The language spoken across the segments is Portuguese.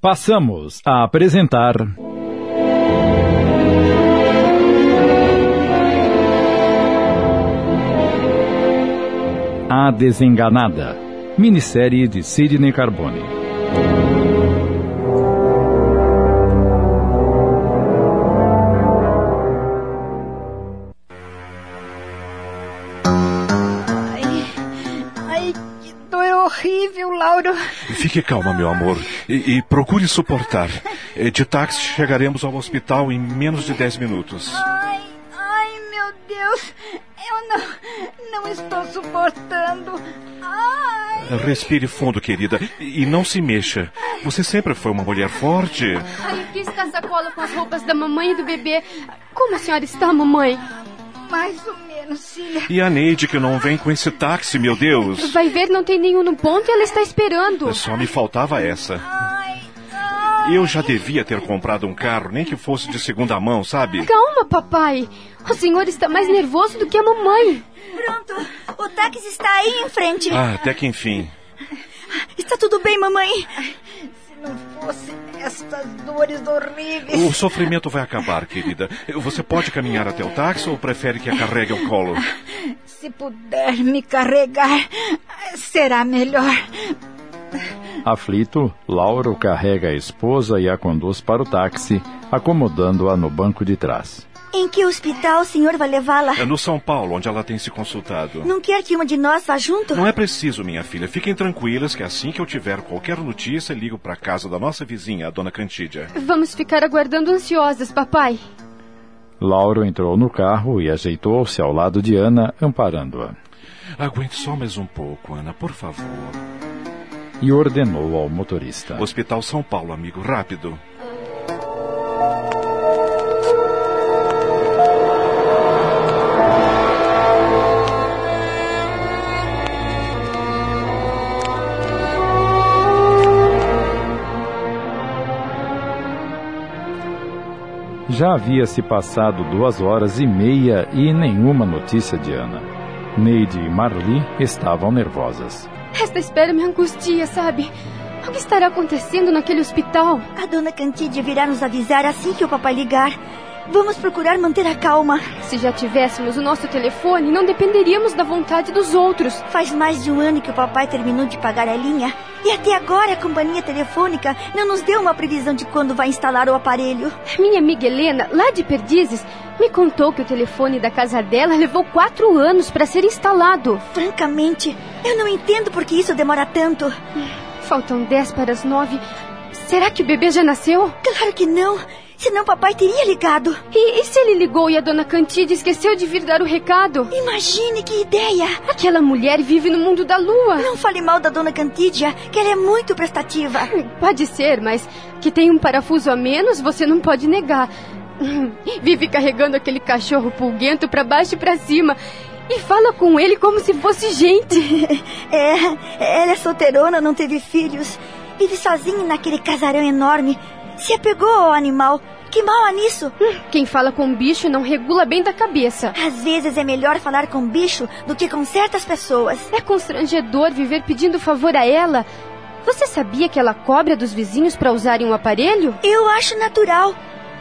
Passamos a apresentar. A Desenganada, minissérie de Sidney Carbone. Horrível, Lauro. Fique calma, meu amor, e, e procure suportar. De táxi chegaremos ao hospital em menos de 10 minutos. Ai, ai, meu Deus. Eu não, não estou suportando. Ai. Respire fundo, querida, e não se mexa. Você sempre foi uma mulher forte. Ai, aqui está a sacola com as roupas da mamãe e do bebê. Como a senhora está, mamãe? Mais ou E a Neide que não vem com esse táxi, meu Deus. Vai ver, não tem nenhum no ponto e ela está esperando. Só me faltava essa. Eu já devia ter comprado um carro, nem que fosse de segunda mão, sabe? Calma, papai. O senhor está mais nervoso do que a mamãe. Pronto, o táxi está aí em frente. Ah, até que enfim. Está tudo bem, mamãe? Se não fosse estas dores horríveis. O sofrimento vai acabar, querida. Você pode caminhar até o táxi ou prefere que a carregue ao colo? Se puder me carregar, será melhor. Aflito, Lauro carrega a esposa e a conduz para o táxi, acomodando-a no banco de trás. Em que hospital o senhor vai levá-la? É no São Paulo, onde ela tem se consultado. Não quer que uma de nós vá junto? Não é preciso, minha filha. Fiquem tranquilas que assim que eu tiver qualquer notícia, ligo para casa da nossa vizinha, a dona Cantídia. Vamos ficar aguardando ansiosas, papai. Lauro entrou no carro e ajeitou-se ao lado de Ana, amparando-a. Aguente só mais um pouco, Ana, por favor. E ordenou ao motorista. Hospital São Paulo, amigo, rápido. Já havia se passado duas horas e meia e nenhuma notícia de Ana. Neide e Marli estavam nervosas. Esta espera me angustia, sabe? O que estará acontecendo naquele hospital? A dona Cantídia virá nos avisar assim que o papai ligar. Vamos procurar manter a calma. Se já tivéssemos o nosso telefone, não dependeríamos da vontade dos outros. Faz mais de um ano que o papai terminou de pagar a linha. E até agora a companhia telefônica não nos deu uma previsão de quando vai instalar o aparelho. Minha amiga Helena, lá de Perdizes, me contou que o telefone da casa dela levou quatro anos para ser instalado. Francamente, eu não entendo por que isso demora tanto. Faltam dez para as nove. Será que o bebê já nasceu? Claro que não. Senão papai teria ligado. E, e se ele ligou e a dona Cantide esqueceu de vir dar o recado? Imagine que ideia. Aquela mulher vive no mundo da lua. Não fale mal da dona Cantídia, que ela é muito prestativa. Pode ser, mas que tem um parafuso a menos, você não pode negar. Vive carregando aquele cachorro pulguento para baixo e para cima. E fala com ele como se fosse gente. É, ela é solteirona, não teve filhos. Vive sozinha naquele casarão enorme. Se apegou ao animal. Que mal há nisso? Quem fala com bicho não regula bem da cabeça. Às vezes é melhor falar com bicho do que com certas pessoas. É constrangedor viver pedindo favor a ela. Você sabia que ela cobra dos vizinhos para usarem um aparelho? Eu acho natural.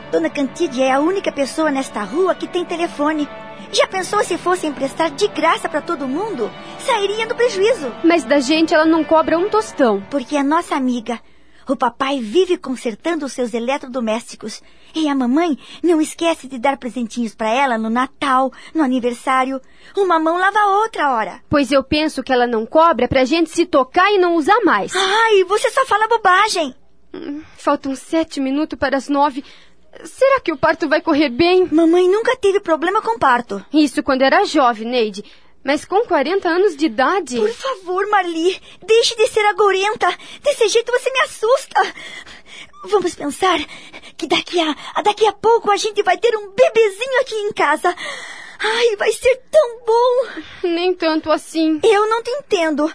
Dona Cantídia é a única pessoa nesta rua que tem telefone. Já pensou se fosse emprestar de graça para todo mundo? Sairia do prejuízo. Mas da gente ela não cobra um tostão. Porque é nossa amiga. O papai vive consertando os seus eletrodomésticos. E a mamãe não esquece de dar presentinhos para ela no Natal, no aniversário. Uma mão lava a outra hora. Pois eu penso que ela não cobra pra gente se tocar e não usar mais. Ai, você só fala bobagem. Hum, Faltam sete minutos para as nove. Será que o parto vai correr bem? Mamãe nunca teve problema com parto. Isso quando era jovem, Neide. Mas com 40 anos de idade. Por favor, Marli, deixe de ser agorenta. Desse jeito você me assusta. Vamos pensar que daqui a, daqui a pouco a gente vai ter um bebezinho aqui em casa. Ai, vai ser tão bom. Nem tanto assim. Eu não te entendo.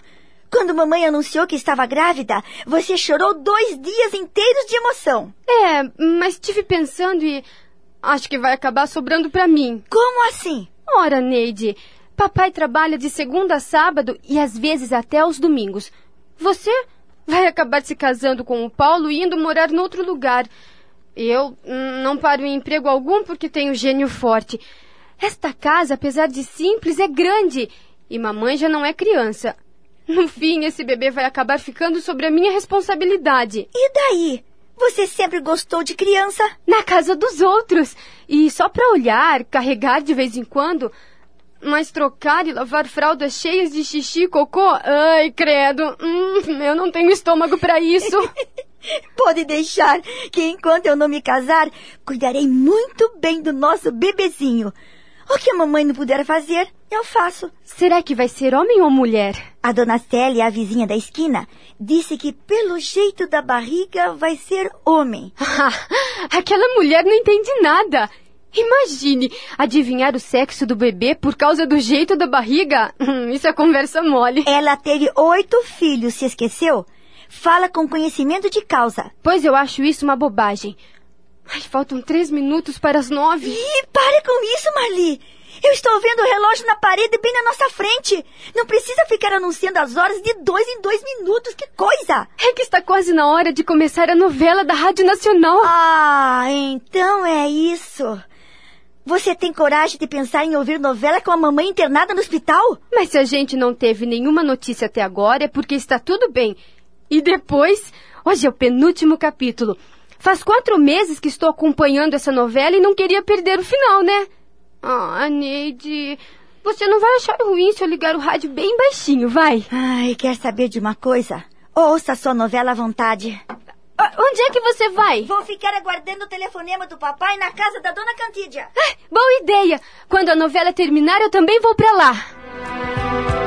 Quando mamãe anunciou que estava grávida, você chorou dois dias inteiros de emoção. É, mas estive pensando e acho que vai acabar sobrando pra mim. Como assim? Ora, Neide, papai trabalha de segunda a sábado e às vezes até aos domingos. Você vai acabar se casando com o Paulo e indo morar em outro lugar. Eu não paro em emprego algum porque tenho gênio forte. Esta casa, apesar de simples, é grande. E mamãe já não é criança. No fim, esse bebê vai acabar ficando sobre a minha responsabilidade. E daí? Você sempre gostou de criança? Na casa dos outros. E só para olhar, carregar de vez em quando. Mas trocar e lavar fraldas cheias de xixi e cocô? Ai, credo. Hum, eu não tenho estômago para isso. Pode deixar que enquanto eu não me casar, cuidarei muito bem do nosso bebezinho. O que a mamãe não puder fazer, eu faço. Será que vai ser homem ou mulher? A dona Célia, a vizinha da esquina, disse que pelo jeito da barriga vai ser homem. Aquela mulher não entende nada. Imagine adivinhar o sexo do bebê por causa do jeito da barriga. Hum, isso é conversa mole. Ela teve oito filhos, se esqueceu? Fala com conhecimento de causa. Pois eu acho isso uma bobagem. Ai, faltam três minutos para as nove. Ih, pare com isso, Marli. Eu estou vendo o relógio na parede bem na nossa frente. Não precisa ficar anunciando as horas de dois em dois minutos. Que coisa! É que está quase na hora de começar a novela da Rádio Nacional. Ah, então é isso. Você tem coragem de pensar em ouvir novela com a mamãe internada no hospital? Mas se a gente não teve nenhuma notícia até agora, é porque está tudo bem. E depois, hoje é o penúltimo capítulo. Faz quatro meses que estou acompanhando essa novela e não queria perder o final, né? Ah, Neide, você não vai achar ruim se eu ligar o rádio bem baixinho, vai? Ai, quer saber de uma coisa? Ouça sua novela à vontade. Ah, onde é que você vai? Vou ficar aguardando o telefonema do papai na casa da dona Cantídia. Ah, boa ideia! Quando a novela terminar, eu também vou para lá.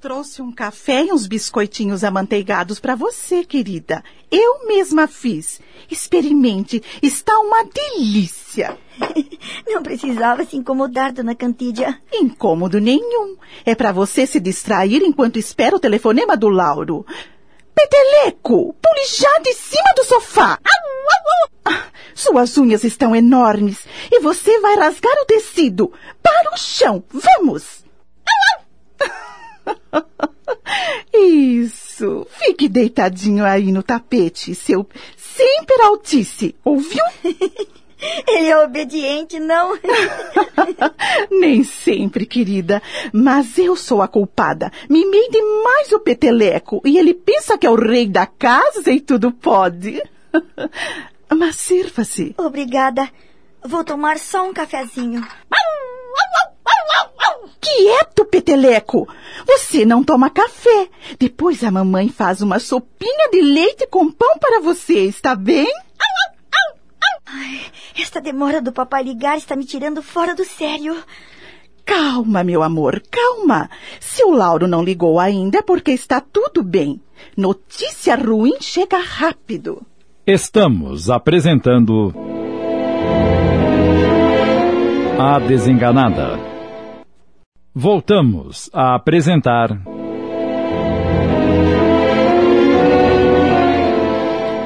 Trouxe um café e uns biscoitinhos amanteigados para você, querida. Eu mesma fiz. Experimente, está uma delícia. Não precisava se incomodar, dona Cantídia. Incômodo nenhum. É para você se distrair enquanto espera o telefonema do Lauro. Peteleco, pule já de cima do sofá. Ah, suas unhas estão enormes e você vai rasgar o tecido. Para o chão, vamos! Isso. Fique deitadinho aí no tapete, seu sempre altice, ouviu? Ele é obediente, não? Nem sempre, querida. Mas eu sou a culpada. Mimei demais o peteleco e ele pensa que é o rei da casa e tudo pode. Mas sirva-se. Obrigada. Vou tomar só um cafezinho. Quieto, peteleco! Você não toma café. Depois a mamãe faz uma sopinha de leite com pão para você, está bem? Ai, esta demora do papai ligar está me tirando fora do sério. Calma, meu amor, calma. Se o Lauro não ligou ainda é porque está tudo bem. Notícia ruim chega rápido. Estamos apresentando. A Desenganada. Voltamos a apresentar.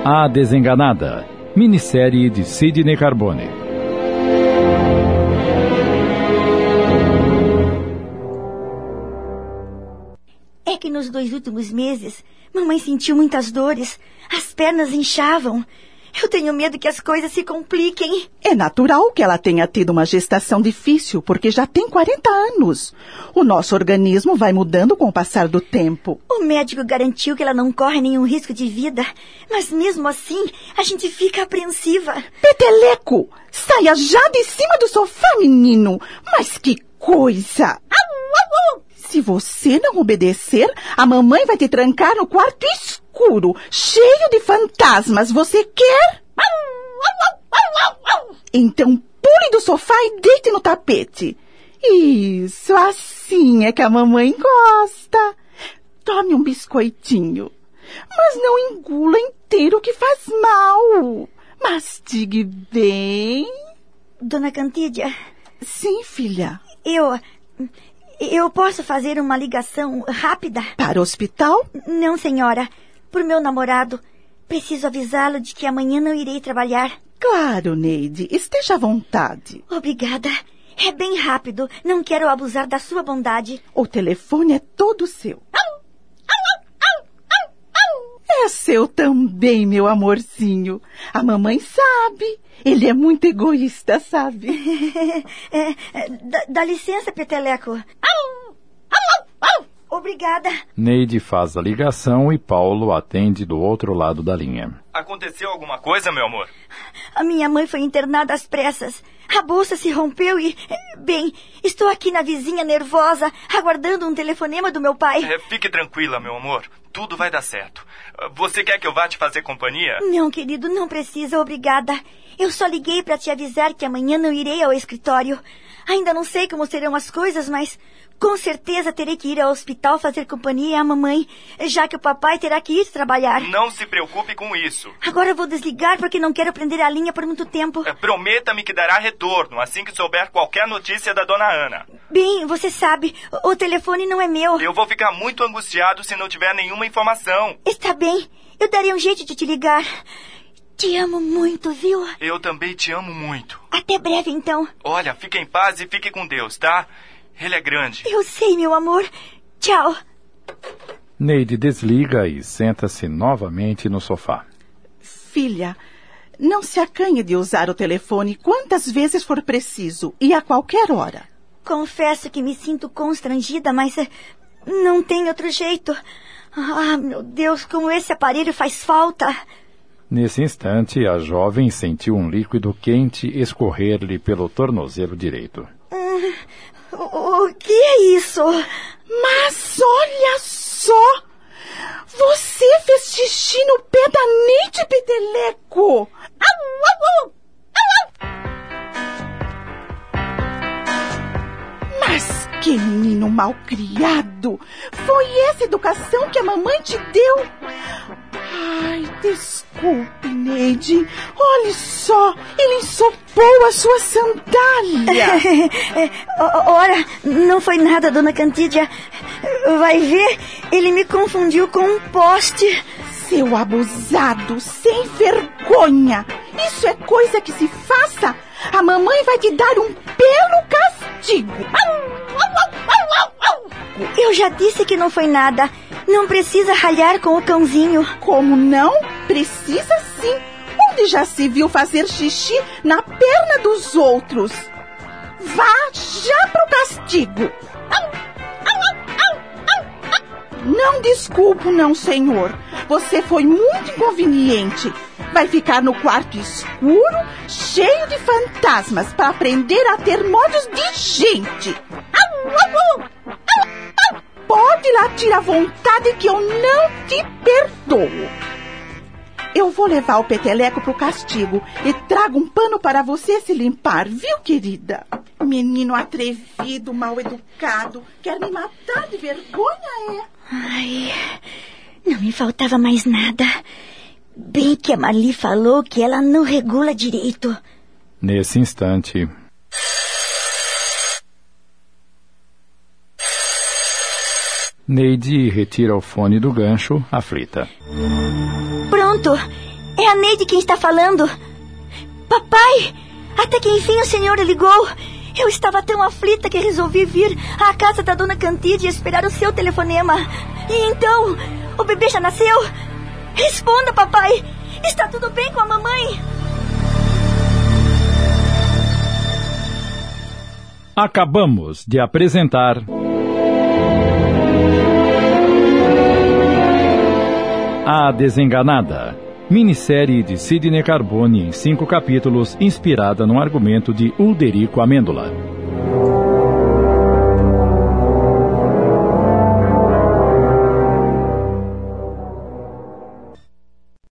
A Desenganada, minissérie de Sidney Carbone. É que nos dois últimos meses, mamãe sentiu muitas dores. As pernas inchavam. Eu tenho medo que as coisas se compliquem. É natural que ela tenha tido uma gestação difícil, porque já tem 40 anos. O nosso organismo vai mudando com o passar do tempo. O médico garantiu que ela não corre nenhum risco de vida, mas mesmo assim, a gente fica apreensiva. Peteleco, saia já de cima do sofá, menino. Mas que coisa! Se você não obedecer, a mamãe vai te trancar no quarto escuro, cheio de fantasmas. Você quer? Então pule do sofá e deite no tapete. Isso, assim é que a mamãe gosta. Tome um biscoitinho. Mas não engula inteiro que faz mal. Mastigue bem. Dona Cantídia, Sim, filha. eu. Eu posso fazer uma ligação rápida? Para o hospital? Não, senhora. Por meu namorado. Preciso avisá-lo de que amanhã não irei trabalhar. Claro, Neide. Esteja à vontade. Obrigada. É bem rápido. Não quero abusar da sua bondade. O telefone é todo seu. É seu também, meu amorzinho. A mamãe sabe. Ele é muito egoísta, sabe? É, é, dá, dá licença, Peteleco. Obrigada. Neide faz a ligação e Paulo atende do outro lado da linha. Aconteceu alguma coisa, meu amor? A minha mãe foi internada às pressas. A bolsa se rompeu e. Bem, estou aqui na vizinha nervosa, aguardando um telefonema do meu pai. É, fique tranquila, meu amor. Tudo vai dar certo. Você quer que eu vá te fazer companhia? Não, querido, não precisa, obrigada. Eu só liguei para te avisar que amanhã não irei ao escritório. Ainda não sei como serão as coisas, mas com certeza terei que ir ao hospital fazer companhia à mamãe, já que o papai terá que ir trabalhar. Não se preocupe com isso. Agora vou desligar porque não quero prender a linha por muito tempo. É, prometa-me que dará retorno assim que souber qualquer notícia da dona Ana. Bem, você sabe, o telefone não é meu. Eu vou ficar muito angustiado se não tiver nenhuma informação. Está bem, eu darei um jeito de te ligar. Te amo muito, viu? Eu também te amo muito. Até breve, então. Olha, fique em paz e fique com Deus, tá? Ele é grande. Eu sei, meu amor. Tchau. Neide desliga e senta-se novamente no sofá. Filha, não se acanhe de usar o telefone quantas vezes for preciso e a qualquer hora. Confesso que me sinto constrangida, mas eh, não tem outro jeito. Ah, meu Deus, como esse aparelho faz falta. Nesse instante, a jovem sentiu um líquido quente escorrer-lhe pelo tornozelo direito. Hum, o, que é isso? Mas olha só! Você fez xixi no pé da Neide Peteleco! Au, au, au. Mas que menino mal criado! Foi essa educação que a mamãe te deu? Ai, desculpe, Neide. Olhe só, ele ensopou a sua sandália. Ora, não foi nada, dona Cantídia. Vai ver, ele me confundiu com um poste. Seu abusado, sem vergonha. Isso é coisa que se faça. A mamãe vai te dar um belo castigo. Eu já disse que não foi nada. Não precisa ralhar com o cãozinho. Como não? Precisa sim. Onde já se viu fazer xixi na perna dos outros? Vá já pro castigo. Não desculpo, não, senhor. Você foi muito inconveniente. Vai ficar no quarto escuro, cheio de fantasmas, para aprender a ter modos de gente. Pode latir à vontade que eu não te perdoo. Eu vou levar o peteleco pro castigo e trago um pano para você se limpar, viu, querida? Menino atrevido, mal educado, quer me matar de vergonha, é? Ai, não me faltava mais nada. Bem que a Marli falou que ela não regula direito. Nesse instante. Neide retira o fone do gancho, aflita. Pronto! É a Neide quem está falando. Papai! Até que enfim o senhor ligou. Eu estava tão aflita que resolvi vir à casa da dona Cantide e esperar o seu telefonema. E então, o bebê já nasceu? Responda, papai! Está tudo bem com a mamãe? Acabamos de apresentar. A Desenganada. Minissérie de Sidney Carbone em cinco capítulos, inspirada no argumento de Ulderico Amêndola.